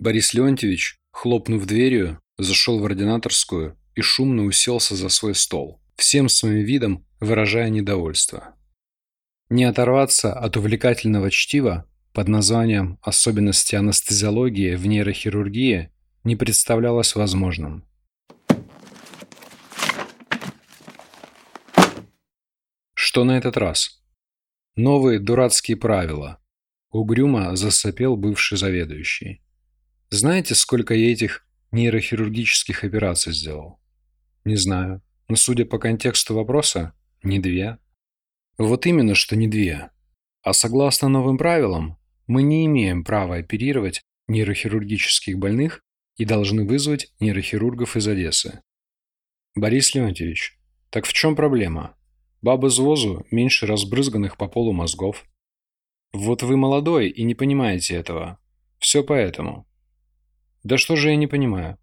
Борис Леонтьевич, хлопнув дверью, зашел в ординаторскую и шумно уселся за свой стол, всем своим видом выражая недовольство. Не оторваться от увлекательного чтива под названием «Особенности анестезиологии в нейрохирургии» не представлялось возможным. Что на этот раз? Новые дурацкие правила. Угрюмо засопел бывший заведующий. Знаете, сколько я этих нейрохирургических операций сделал? Не знаю. Но судя по контексту вопроса, не две. Вот именно, что не две. А согласно новым правилам, мы не имеем права оперировать нейрохирургических больных и должны вызвать нейрохирургов из Одессы. Борис Леонтьевич, так в чем проблема? Бабы с возу меньше разбрызганных по полу мозгов. Вот вы молодой и не понимаете этого. Все поэтому. Да что же я не понимаю?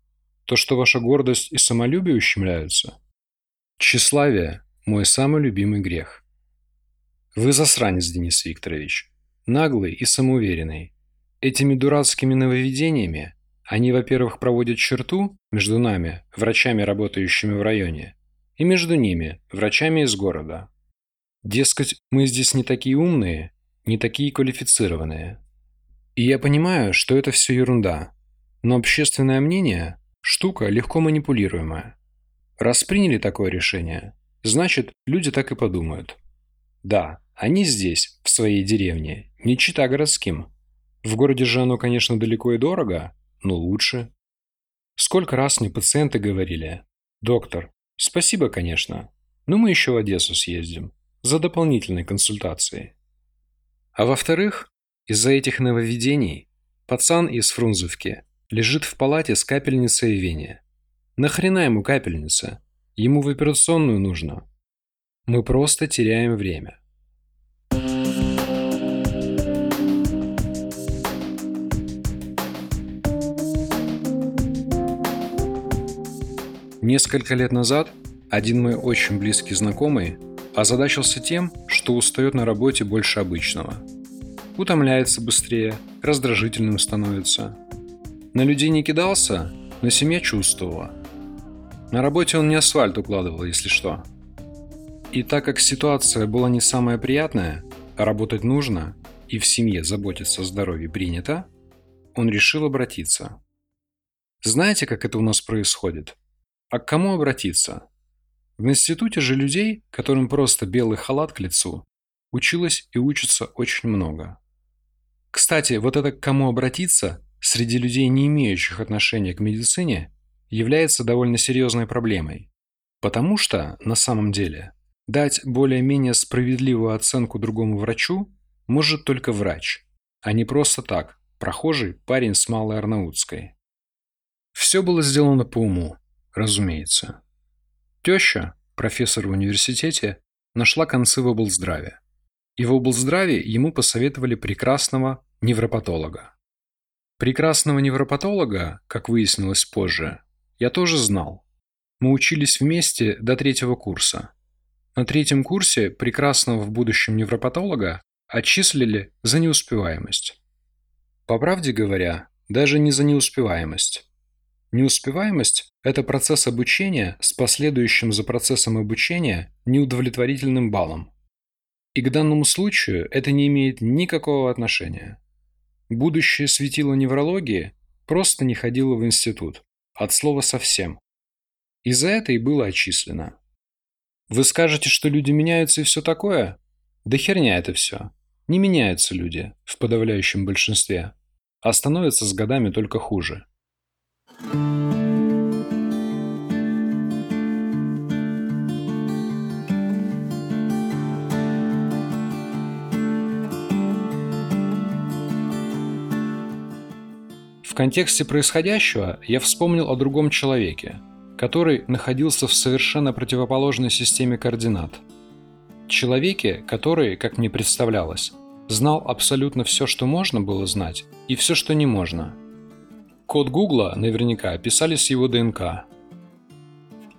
То, что ваша гордость и самолюбие ущемляются? Тщеславие – мой самый любимый грех. Вы засранец, Денис Викторович. Наглый и самоуверенный. Этими дурацкими нововведениями они, во-первых, проводят черту между нами, врачами, работающими в районе, и между ними, врачами из города. Дескать, мы здесь не такие умные, не такие квалифицированные. И я понимаю, что это все ерунда, но общественное мнение – штука легко манипулируемая. Раз приняли такое решение, значит, люди так и подумают. Да, они здесь, в своей деревне, не чита городским. В городе же оно, конечно, далеко и дорого, но лучше. Сколько раз мне пациенты говорили, «Доктор, спасибо, конечно, но мы еще в Одессу съездим за дополнительной консультацией». А во-вторых, из-за этих нововведений пацан из Фрунзовки лежит в палате с капельницей в вене. Нахрена ему капельница? Ему в операционную нужно. Мы просто теряем время. Несколько лет назад один мой очень близкий знакомый озадачился тем, что устает на работе больше обычного. Утомляется быстрее, раздражительным становится. На людей не кидался, но семья чувствовала. На работе он не асфальт укладывал, если что. И так как ситуация была не самая приятная, а работать нужно, и в семье заботиться о здоровье принято, он решил обратиться. Знаете, как это у нас происходит? А к кому обратиться? В институте же людей, которым просто белый халат к лицу, училось и учится очень много. Кстати, вот это к кому обратиться среди людей, не имеющих отношения к медицине, является довольно серьезной проблемой. Потому что, на самом деле, дать более-менее справедливую оценку другому врачу может только врач, а не просто так, прохожий парень с Малой Арнаутской. Все было сделано по уму, разумеется. Теща, профессор в университете, нашла концы в облздраве. И в облздраве ему посоветовали прекрасного невропатолога. Прекрасного невропатолога, как выяснилось позже, я тоже знал. Мы учились вместе до третьего курса. На третьем курсе прекрасного в будущем невропатолога отчислили за неуспеваемость. По правде говоря, даже не за неуспеваемость. Неуспеваемость – это процесс обучения с последующим за процессом обучения неудовлетворительным баллом. И к данному случаю это не имеет никакого отношения. Будущее светило неврологии просто не ходило в институт. От слова совсем. И за это и было отчислено. Вы скажете, что люди меняются и все такое? Да херня это все. Не меняются люди в подавляющем большинстве, а становятся с годами только хуже. Контексте происходящего я вспомнил о другом человеке, который находился в совершенно противоположной системе координат. Человеке, который, как мне представлялось, знал абсолютно все, что можно было знать, и все, что не можно – Код Гугла наверняка писали с его ДНК.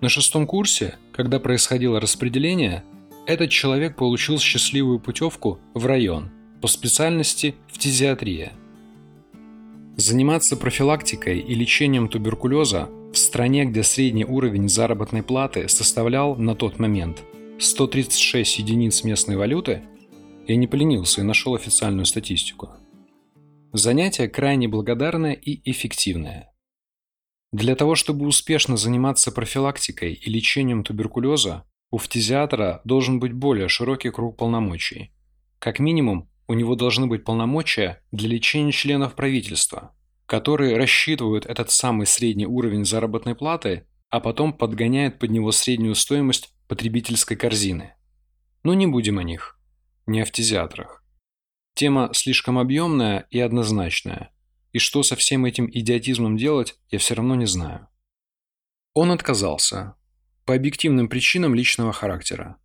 На шестом курсе, когда происходило распределение, этот человек получил счастливую путевку в район по специальности фтизиатрия. Заниматься профилактикой и лечением туберкулеза в стране, где средний уровень заработной платы составлял на тот момент 136 единиц местной валюты, я не поленился и нашел официальную статистику. Занятие крайне благодарное и эффективное. Для того, чтобы успешно заниматься профилактикой и лечением туберкулеза, у фтизиатра должен быть более широкий круг полномочий. Как минимум, у него должны быть полномочия для лечения членов правительства, которые рассчитывают этот самый средний уровень заработной платы, а потом подгоняют под него среднюю стоимость потребительской корзины. Но не будем о них, не о фтизиатрах. Тема слишком объемная и однозначная, и что со всем этим идиотизмом делать, я все равно не знаю. Он отказался, по объективным причинам личного характера.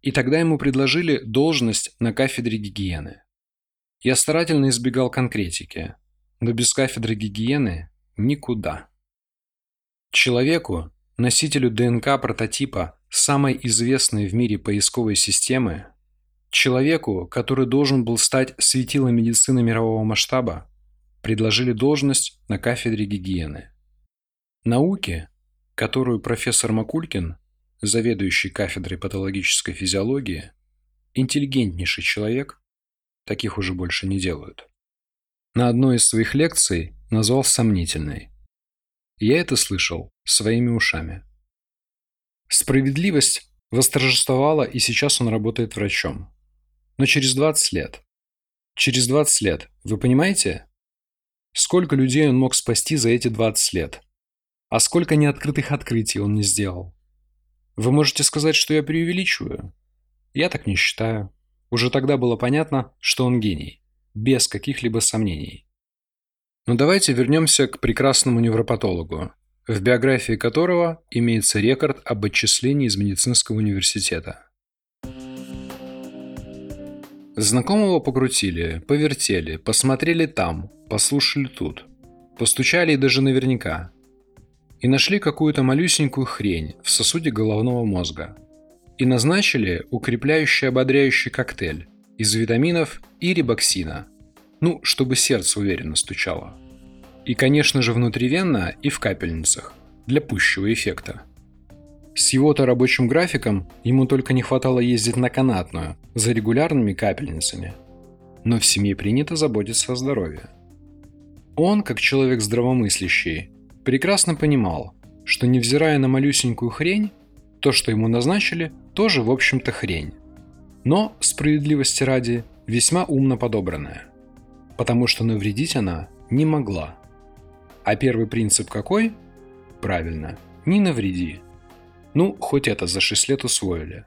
И тогда ему предложили должность на кафедре гигиены. Я старательно избегал конкретики, но без кафедры гигиены никуда. Человеку, носителю ДНК прототипа самой известной в мире поисковой системы, человеку, который должен был стать светилом медицины мирового масштаба, предложили должность на кафедре гигиены. Науке, которую профессор Макулькин заведующий кафедрой патологической физиологии, интеллигентнейший человек, таких уже больше не делают. На одной из своих лекций назвал сомнительной. Я это слышал своими ушами. Справедливость восторжествовала, и сейчас он работает врачом. Но через 20 лет. Через 20 лет, вы понимаете? Сколько людей он мог спасти за эти 20 лет? А сколько неоткрытых открытий он не сделал? Вы можете сказать, что я преувеличиваю? Я так не считаю. Уже тогда было понятно, что он гений. Без каких-либо сомнений. Но давайте вернемся к прекрасному невропатологу, в биографии которого имеется рекорд об отчислении из медицинского университета. Знакомого покрутили, повертели, посмотрели там, послушали тут. Постучали и даже наверняка и нашли какую-то малюсенькую хрень в сосуде головного мозга. И назначили укрепляющий ободряющий коктейль из витаминов и рибоксина. Ну, чтобы сердце уверенно стучало. И, конечно же, внутривенно и в капельницах, для пущего эффекта. С его-то рабочим графиком ему только не хватало ездить на канатную, за регулярными капельницами. Но в семье принято заботиться о здоровье. Он, как человек здравомыслящий, прекрасно понимал, что невзирая на малюсенькую хрень, то, что ему назначили, тоже, в общем-то, хрень. Но, справедливости ради, весьма умно подобранная. Потому что навредить она не могла. А первый принцип какой? Правильно, не навреди. Ну, хоть это за 6 лет усвоили.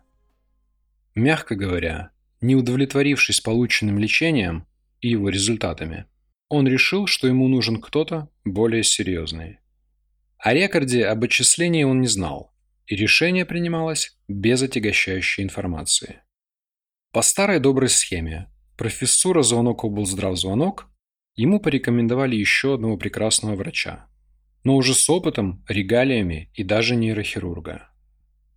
Мягко говоря, не удовлетворившись полученным лечением и его результатами, он решил, что ему нужен кто-то более серьезный. О рекорде об отчислении он не знал, и решение принималось без отягощающей информации. По старой доброй схеме профессура звонок облздрав звонок ему порекомендовали еще одного прекрасного врача, но уже с опытом, регалиями и даже нейрохирурга.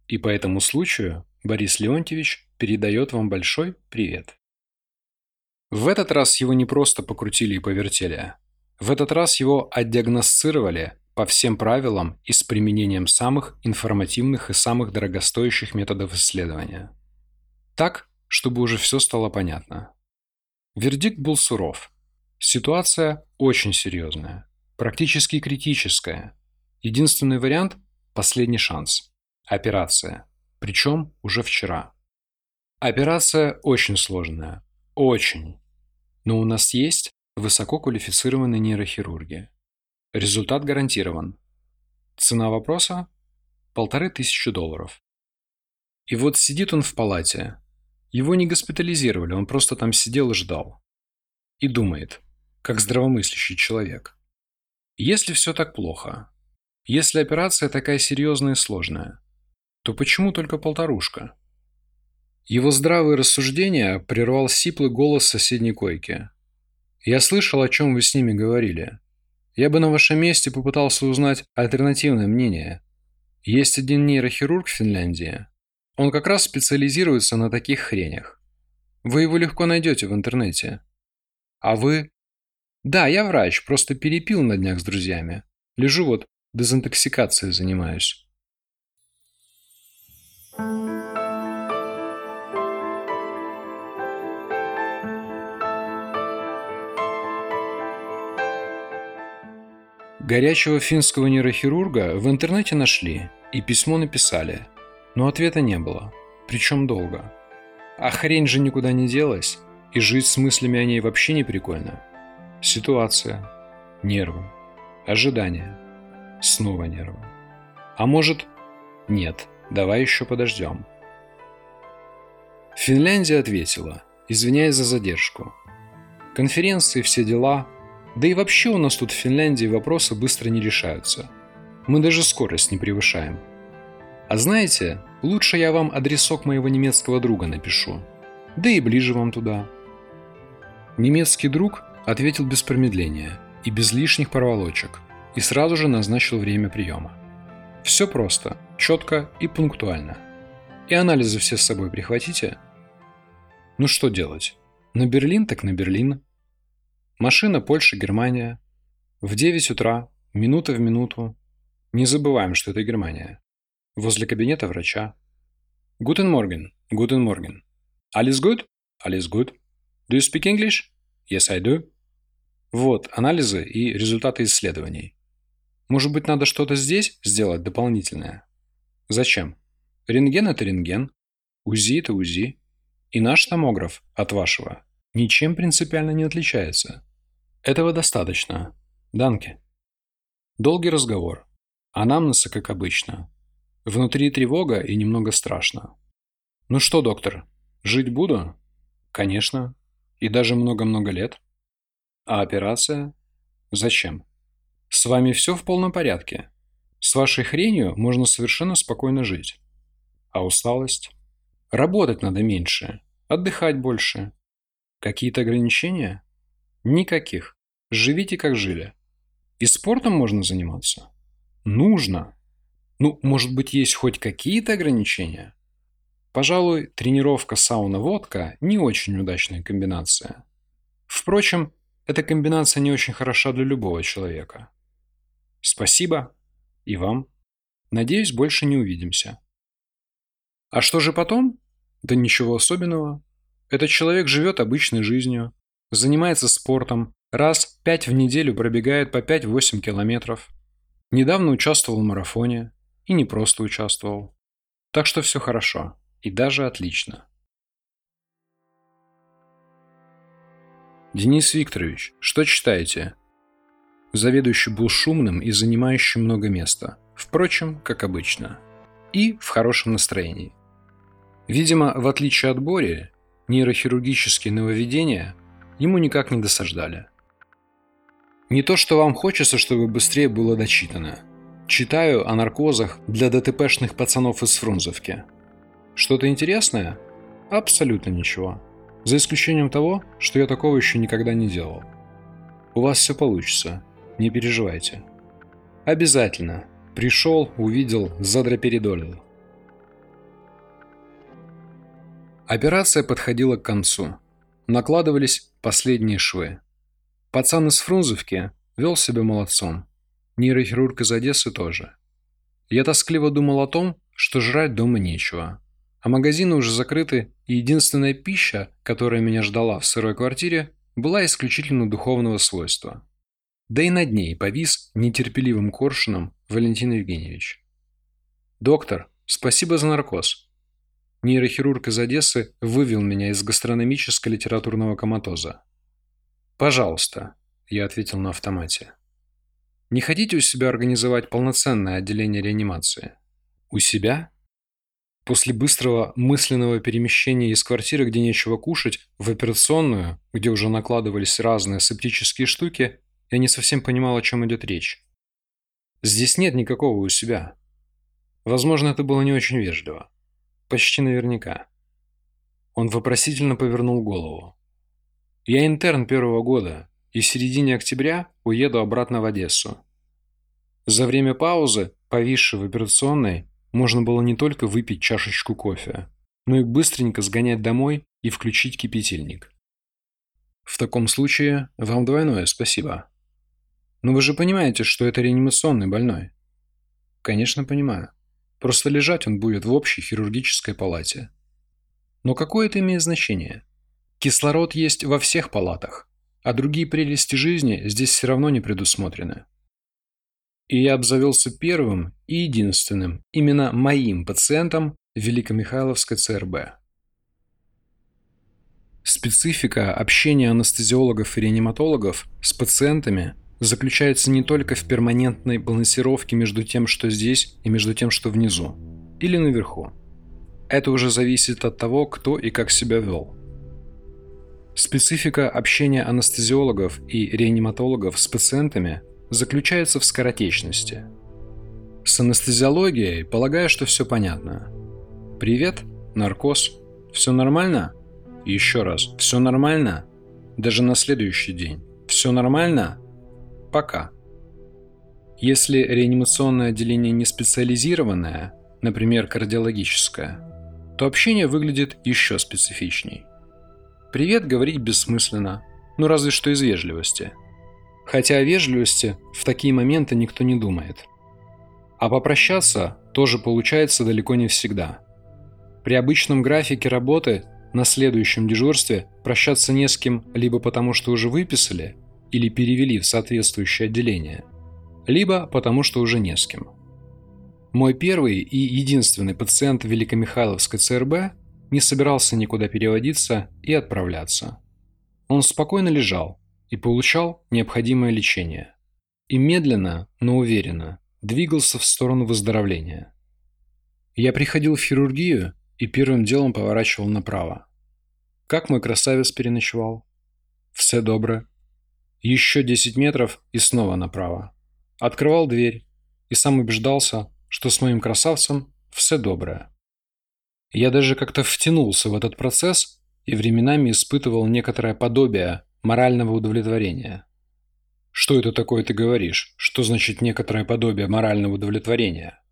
И по этому случаю Борис Леонтьевич передает вам большой привет. В этот раз его не просто покрутили и повертели. В этот раз его отдиагностировали по всем правилам и с применением самых информативных и самых дорогостоящих методов исследования. Так, чтобы уже все стало понятно. Вердикт был суров. Ситуация очень серьезная, практически критическая. Единственный вариант – последний шанс. Операция. Причем уже вчера. Операция очень сложная. Очень. Но у нас есть высококвалифицированные нейрохирурги. Результат гарантирован. Цена вопроса – полторы тысячи долларов. И вот сидит он в палате. Его не госпитализировали, он просто там сидел и ждал. И думает, как здравомыслящий человек. Если все так плохо, если операция такая серьезная и сложная, то почему только полторушка? Его здравые рассуждения прервал сиплый голос соседней койки. «Я слышал, о чем вы с ними говорили. Я бы на вашем месте попытался узнать альтернативное мнение. Есть один нейрохирург в Финляндии. Он как раз специализируется на таких хренях. Вы его легко найдете в интернете. А вы... Да, я врач, просто перепил на днях с друзьями. Лежу вот, дезинтоксикацией занимаюсь. Горячего финского нейрохирурга в интернете нашли и письмо написали, но ответа не было, причем долго. А хрень же никуда не делась, и жить с мыслями о ней вообще не прикольно. Ситуация, нервы, ожидания, снова нервы. А может, нет, давай еще подождем. Финляндия ответила, извиняясь за задержку. Конференции, все дела. Да и вообще у нас тут в Финляндии вопросы быстро не решаются. Мы даже скорость не превышаем. А знаете, лучше я вам адресок моего немецкого друга напишу. Да и ближе вам туда. Немецкий друг Ответил без промедления и без лишних проволочек, и сразу же назначил время приема. Все просто, четко и пунктуально. И анализы все с собой прихватите. Ну что делать? На Берлин так на Берлин. Машина Польша, Германия. В 9 утра, минута в минуту. Не забываем, что это Германия. Возле кабинета врача. Guten Morgen, guten Morgen. Alles gut? Alles gut. Do you speak English? Yes, I do. Вот, анализы и результаты исследований. Может быть, надо что-то здесь сделать дополнительное? Зачем? Рентген – это рентген, УЗИ – это УЗИ. И наш томограф от вашего ничем принципиально не отличается. Этого достаточно. Данки. Долгий разговор. Анамнеза, как обычно. Внутри тревога и немного страшно. Ну что, доктор, жить буду? Конечно. И даже много-много лет. А операция? Зачем? С вами все в полном порядке. С вашей хренью можно совершенно спокойно жить. А усталость? Работать надо меньше, отдыхать больше. Какие-то ограничения? Никаких. Живите как жили. И спортом можно заниматься? Нужно. Ну, может быть, есть хоть какие-то ограничения? Пожалуй, тренировка сауна-водка не очень удачная комбинация. Впрочем, эта комбинация не очень хороша для любого человека. Спасибо. И вам. Надеюсь, больше не увидимся. А что же потом? Да ничего особенного. Этот человек живет обычной жизнью, занимается спортом, раз пять в неделю пробегает по 5-8 километров. Недавно участвовал в марафоне. И не просто участвовал. Так что все хорошо. И даже отлично. «Денис Викторович, что читаете?» Заведующий был шумным и занимающим много места. Впрочем, как обычно. И в хорошем настроении. Видимо, в отличие от Бори, нейрохирургические нововведения ему никак не досаждали. Не то, что вам хочется, чтобы быстрее было дочитано. Читаю о наркозах для ДТПшных пацанов из Фрунзовки. Что-то интересное? Абсолютно ничего. За исключением того, что я такого еще никогда не делал. У вас все получится, не переживайте. Обязательно. Пришел, увидел, задрапередолил. Операция подходила к концу. Накладывались последние швы. Пацан из Фрунзовки вел себя молодцом. Нейрохирург из Одессы тоже. Я тоскливо думал о том, что жрать дома нечего а магазины уже закрыты, и единственная пища, которая меня ждала в сырой квартире, была исключительно духовного свойства. Да и над ней повис нетерпеливым коршуном Валентин Евгеньевич. «Доктор, спасибо за наркоз». Нейрохирург из Одессы вывел меня из гастрономическо-литературного коматоза. «Пожалуйста», – я ответил на автомате. «Не хотите у себя организовать полноценное отделение реанимации?» «У себя?» После быстрого мысленного перемещения из квартиры, где нечего кушать, в операционную, где уже накладывались разные септические штуки, я не совсем понимал, о чем идет речь. Здесь нет никакого у себя. Возможно, это было не очень вежливо. Почти наверняка. Он вопросительно повернул голову. Я интерн первого года, и в середине октября уеду обратно в Одессу. За время паузы, повисшей в операционной, можно было не только выпить чашечку кофе, но и быстренько сгонять домой и включить кипятильник. В таком случае вам двойное спасибо. Но вы же понимаете, что это реанимационный больной. Конечно, понимаю. Просто лежать он будет в общей хирургической палате. Но какое это имеет значение? Кислород есть во всех палатах, а другие прелести жизни здесь все равно не предусмотрены. И я обзавелся первым и единственным, именно моим пациентом Великомихайловской ЦРБ. Специфика общения анестезиологов и реаниматологов с пациентами заключается не только в перманентной балансировке между тем, что здесь, и между тем, что внизу, или наверху. Это уже зависит от того, кто и как себя вел. Специфика общения анестезиологов и реаниматологов с пациентами заключается в скоротечности. С анестезиологией полагаю, что все понятно. Привет, наркоз. Все нормально? Еще раз, все нормально? Даже на следующий день. Все нормально? Пока. Если реанимационное отделение не специализированное, например, кардиологическое, то общение выглядит еще специфичней. «Привет» говорить бессмысленно, ну разве что из вежливости. Хотя о вежливости в такие моменты никто не думает. А попрощаться тоже получается далеко не всегда. При обычном графике работы на следующем дежурстве прощаться не с кем либо потому, что уже выписали, или перевели в соответствующее отделение, либо потому, что уже не с кем. Мой первый и единственный пациент Великомихайловской ЦРБ не собирался никуда переводиться и отправляться. Он спокойно лежал и получал необходимое лечение. И медленно, но уверенно двигался в сторону выздоровления. Я приходил в хирургию и первым делом поворачивал направо. Как мой красавец переночевал? Все добро. Еще 10 метров и снова направо. Открывал дверь и сам убеждался, что с моим красавцем все доброе. Я даже как-то втянулся в этот процесс и временами испытывал некоторое подобие морального удовлетворения. Что это такое ты говоришь? Что значит некоторое подобие морального удовлетворения?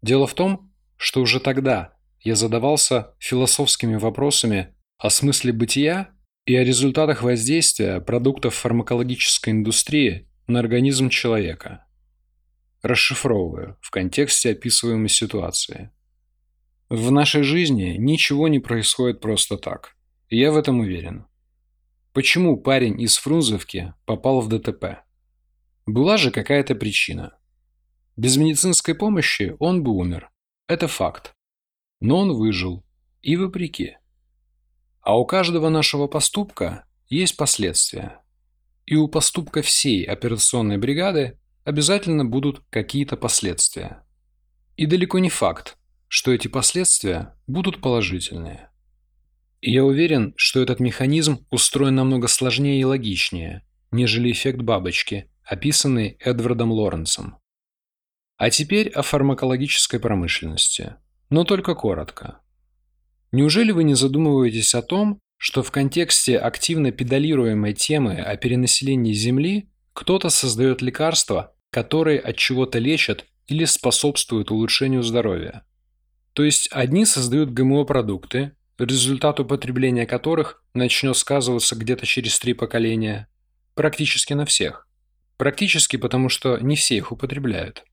Дело в том, что уже тогда я задавался философскими вопросами о смысле бытия и о результатах воздействия продуктов фармакологической индустрии на организм человека. Расшифровываю в контексте описываемой ситуации – в нашей жизни ничего не происходит просто так. Я в этом уверен. Почему парень из Фрунзовки попал в ДТП? Была же какая-то причина. Без медицинской помощи он бы умер. Это факт. Но он выжил. И вопреки. А у каждого нашего поступка есть последствия. И у поступка всей операционной бригады обязательно будут какие-то последствия. И далеко не факт, что эти последствия будут положительные. И я уверен, что этот механизм устроен намного сложнее и логичнее, нежели эффект бабочки, описанный Эдвардом Лоренсом. А теперь о фармакологической промышленности, но только коротко. Неужели вы не задумываетесь о том, что в контексте активно педалируемой темы о перенаселении Земли кто-то создает лекарства, которые от чего-то лечат или способствуют улучшению здоровья? То есть одни создают ГМО-продукты, результат употребления которых начнет сказываться где-то через три поколения. Практически на всех. Практически потому, что не все их употребляют.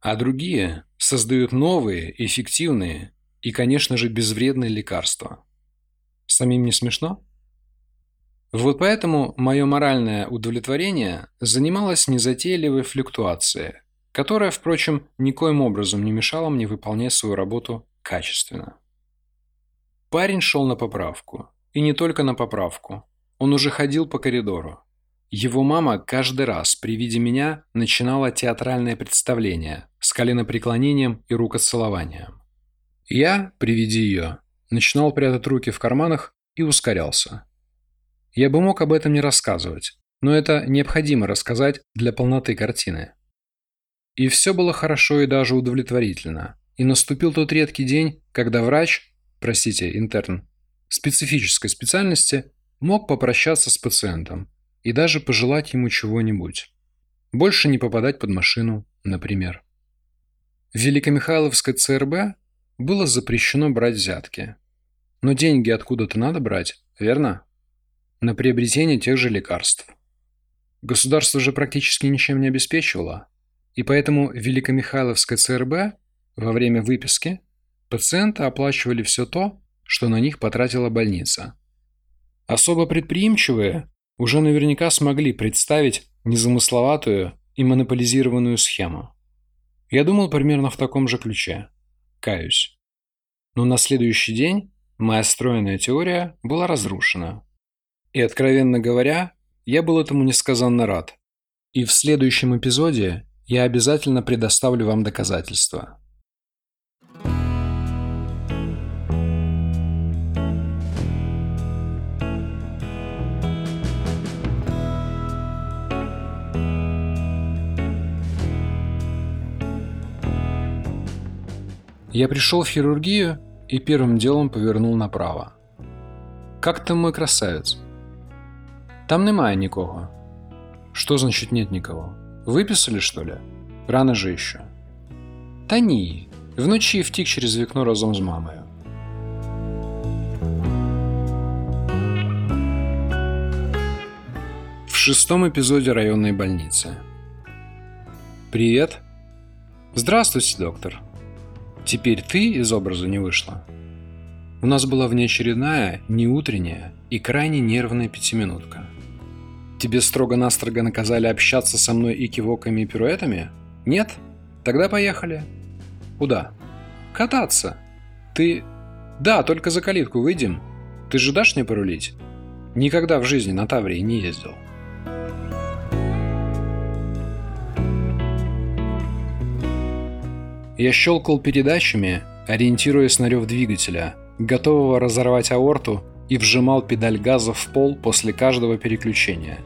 А другие создают новые, эффективные и, конечно же, безвредные лекарства. Самим не смешно? Вот поэтому мое моральное удовлетворение занималось незатейливой флюктуацией, которая, впрочем, никоим образом не мешала мне выполнять свою работу качественно. Парень шел на поправку. И не только на поправку. Он уже ходил по коридору. Его мама каждый раз при виде меня начинала театральное представление с коленопреклонением и рукоцелованием. Я, при виде ее, начинал прятать руки в карманах и ускорялся. Я бы мог об этом не рассказывать, но это необходимо рассказать для полноты картины. И все было хорошо и даже удовлетворительно. И наступил тот редкий день, когда врач, простите, интерн, специфической специальности мог попрощаться с пациентом и даже пожелать ему чего-нибудь. Больше не попадать под машину, например. В Великомихайловской ЦРБ было запрещено брать взятки. Но деньги откуда-то надо брать, верно? на приобретение тех же лекарств. Государство же практически ничем не обеспечивало, и поэтому Великомихайловское ЦРБ во время выписки пациенты оплачивали все то, что на них потратила больница. Особо предприимчивые уже наверняка смогли представить незамысловатую и монополизированную схему. Я думал примерно в таком же ключе. Каюсь. Но на следующий день моя стройная теория была разрушена. И, откровенно говоря, я был этому несказанно рад. И в следующем эпизоде я обязательно предоставлю вам доказательства. Я пришел в хирургию и первым делом повернул направо. «Как там мой красавец?» «Там немає нікого». «Что значит нет никого? Выписали, что ли? Рано же еще». «Та ні. Вночі втік через вікно разом з мамою». В шестом эпизоде районной больницы. «Привет». «Здравствуйте, доктор», Теперь ты из образа не вышла. У нас была внеочередная, неутренняя и крайне нервная пятиминутка. Тебе строго-настрого наказали общаться со мной и кивоками и пируэтами? Нет? Тогда поехали. Куда? Кататься. Ты... Да, только за калитку выйдем. Ты же дашь мне порулить? Никогда в жизни на Таврии не ездил. Я щелкал передачами, ориентируясь на рев двигателя, готового разорвать аорту, и вжимал педаль газа в пол после каждого переключения.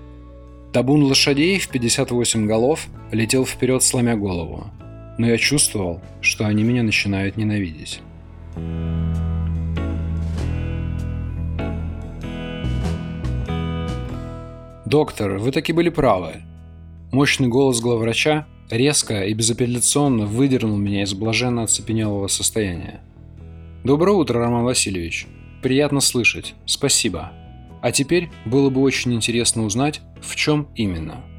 Табун лошадей в 58 голов летел вперед, сломя голову. Но я чувствовал, что они меня начинают ненавидеть. «Доктор, вы таки были правы». Мощный голос главврача резко и безапелляционно выдернул меня из блаженно оцепенелого состояния. «Доброе утро, Роман Васильевич. Приятно слышать. Спасибо. А теперь было бы очень интересно узнать, в чем именно».